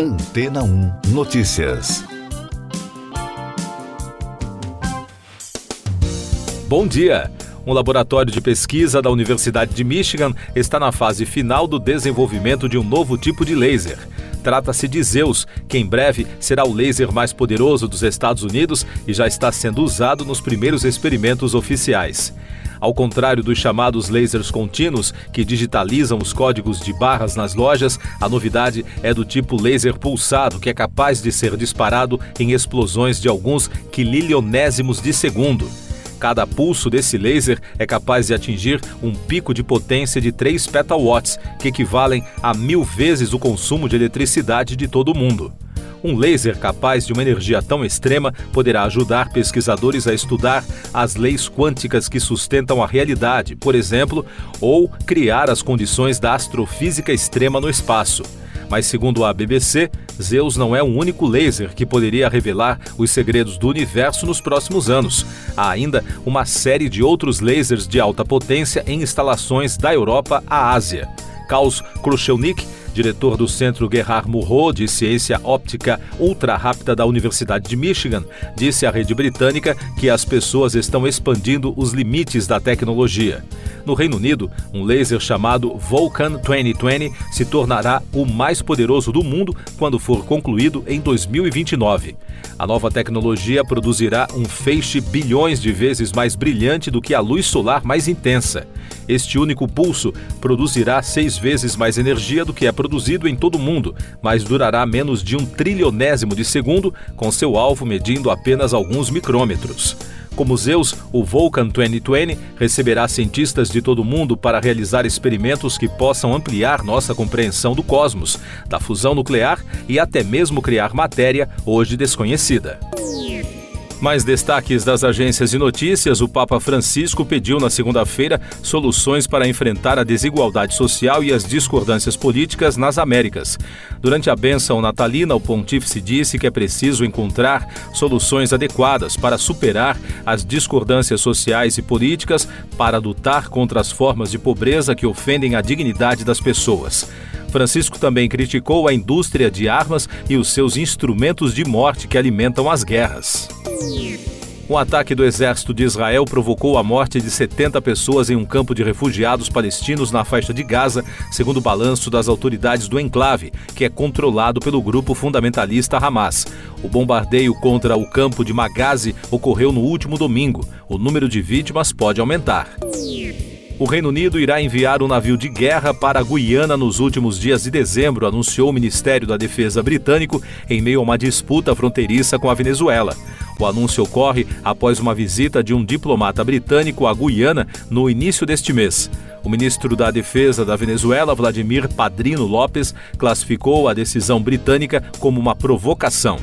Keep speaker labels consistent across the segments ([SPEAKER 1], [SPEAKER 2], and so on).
[SPEAKER 1] Antena 1 Notícias.
[SPEAKER 2] Bom dia! Um laboratório de pesquisa da Universidade de Michigan está na fase final do desenvolvimento de um novo tipo de laser. Trata-se de Zeus, que em breve será o laser mais poderoso dos Estados Unidos e já está sendo usado nos primeiros experimentos oficiais. Ao contrário dos chamados lasers contínuos, que digitalizam os códigos de barras nas lojas, a novidade é do tipo laser pulsado, que é capaz de ser disparado em explosões de alguns quililionésimos de segundo. Cada pulso desse laser é capaz de atingir um pico de potência de 3 petawatts, que equivalem a mil vezes o consumo de eletricidade de todo o mundo. Um laser capaz de uma energia tão extrema poderá ajudar pesquisadores a estudar as leis quânticas que sustentam a realidade, por exemplo, ou criar as condições da astrofísica extrema no espaço. Mas, segundo a BBC, Zeus não é o único laser que poderia revelar os segredos do universo nos próximos anos. Há ainda uma série de outros lasers de alta potência em instalações da Europa à Ásia. Klaus Krushelnik diretor do Centro Gerhard Murrow de Ciência Óptica Ultra Rápida da Universidade de Michigan, disse à rede britânica que as pessoas estão expandindo os limites da tecnologia. No Reino Unido, um laser chamado Vulcan 2020 se tornará o mais poderoso do mundo quando for concluído em 2029. A nova tecnologia produzirá um feixe bilhões de vezes mais brilhante do que a luz solar mais intensa. Este único pulso produzirá seis vezes mais energia do que é produzido em todo o mundo, mas durará menos de um trilionésimo de segundo, com seu alvo medindo apenas alguns micrômetros. Como Zeus, o Vulcan 2020 receberá cientistas de todo o mundo para realizar experimentos que possam ampliar nossa compreensão do cosmos, da fusão nuclear e até mesmo criar matéria hoje desconhecida. Mais destaques das agências de notícias: o Papa Francisco pediu na segunda-feira soluções para enfrentar a desigualdade social e as discordâncias políticas nas Américas. Durante a bênção natalina, o pontífice disse que é preciso encontrar soluções adequadas para superar as discordâncias sociais e políticas, para lutar contra as formas de pobreza que ofendem a dignidade das pessoas. Francisco também criticou a indústria de armas e os seus instrumentos de morte que alimentam as guerras. Um ataque do exército de Israel provocou a morte de 70 pessoas em um campo de refugiados palestinos na faixa de Gaza, segundo o balanço das autoridades do enclave, que é controlado pelo grupo fundamentalista Hamas. O bombardeio contra o campo de Magazi ocorreu no último domingo. O número de vítimas pode aumentar. O Reino Unido irá enviar um navio de guerra para a Guiana nos últimos dias de dezembro, anunciou o Ministério da Defesa britânico em meio a uma disputa fronteiriça com a Venezuela. O anúncio ocorre após uma visita de um diplomata britânico à Guiana no início deste mês. O ministro da Defesa da Venezuela, Vladimir Padrino Lopes, classificou a decisão britânica como uma provocação.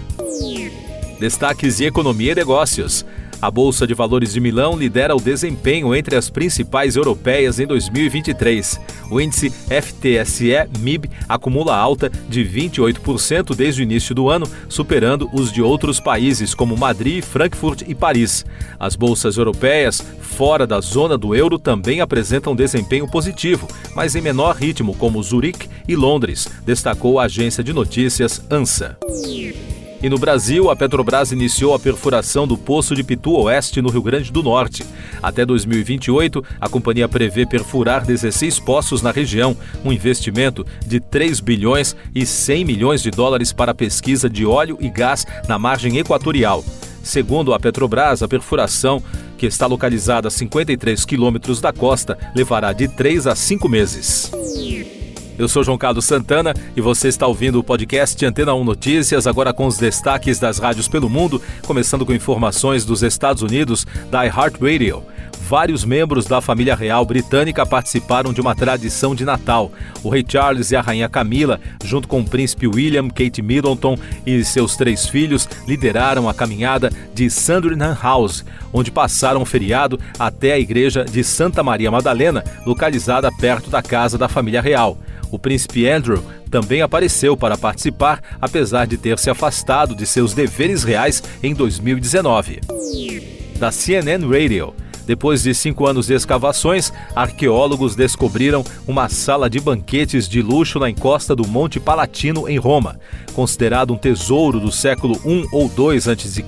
[SPEAKER 2] Destaques de economia e negócios. A Bolsa de Valores de Milão lidera o desempenho entre as principais europeias em 2023. O índice FTSE-MIB acumula alta de 28% desde o início do ano, superando os de outros países como Madrid, Frankfurt e Paris. As bolsas europeias fora da zona do euro também apresentam desempenho positivo, mas em menor ritmo, como Zurique e Londres, destacou a agência de notícias ANSA. E no Brasil, a Petrobras iniciou a perfuração do Poço de Pitu Oeste, no Rio Grande do Norte. Até 2028, a companhia prevê perfurar 16 poços na região, um investimento de 3 bilhões e 100 milhões de dólares para a pesquisa de óleo e gás na margem equatorial. Segundo a Petrobras, a perfuração, que está localizada a 53 quilômetros da costa, levará de 3 a 5 meses. Eu sou João Carlos Santana e você está ouvindo o podcast Antena 1 Notícias, agora com os destaques das rádios pelo mundo, começando com informações dos Estados Unidos da iHeartRadio. Vários membros da família real britânica participaram de uma tradição de Natal. O rei Charles e a rainha Camila, junto com o príncipe William, Kate Middleton e seus três filhos, lideraram a caminhada de Sandringham House, onde passaram o feriado até a igreja de Santa Maria Madalena, localizada perto da casa da família real. O príncipe Andrew também apareceu para participar, apesar de ter se afastado de seus deveres reais em 2019. Da CNN Radio. Depois de cinco anos de escavações, arqueólogos descobriram uma sala de banquetes de luxo na encosta do Monte Palatino, em Roma. Considerado um tesouro do século I ou II a.C.,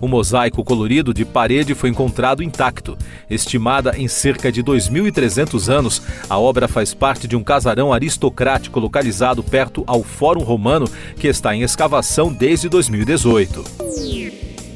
[SPEAKER 2] o mosaico colorido de parede foi encontrado intacto. Estimada em cerca de 2.300 anos, a obra faz parte de um casarão aristocrático localizado perto ao Fórum Romano, que está em escavação desde 2018.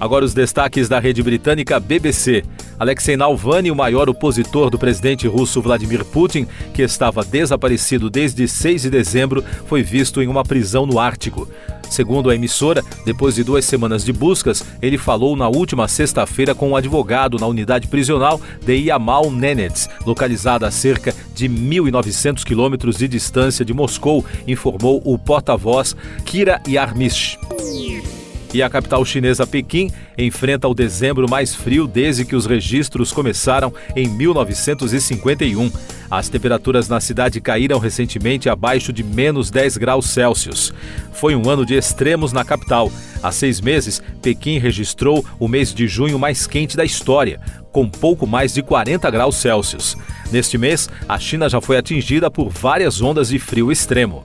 [SPEAKER 2] Agora os destaques da rede britânica BBC. Alexei Navalny, o maior opositor do presidente russo Vladimir Putin, que estava desaparecido desde 6 de dezembro, foi visto em uma prisão no Ártico. Segundo a emissora, depois de duas semanas de buscas, ele falou na última sexta-feira com um advogado na unidade prisional de Yamal Nenets, localizada a cerca de 1.900 quilômetros de distância de Moscou, informou o porta-voz Kira Yarmish. E a capital chinesa Pequim enfrenta o dezembro mais frio desde que os registros começaram em 1951. As temperaturas na cidade caíram recentemente abaixo de menos 10 graus Celsius. Foi um ano de extremos na capital. Há seis meses, Pequim registrou o mês de junho mais quente da história, com pouco mais de 40 graus Celsius. Neste mês, a China já foi atingida por várias ondas de frio extremo.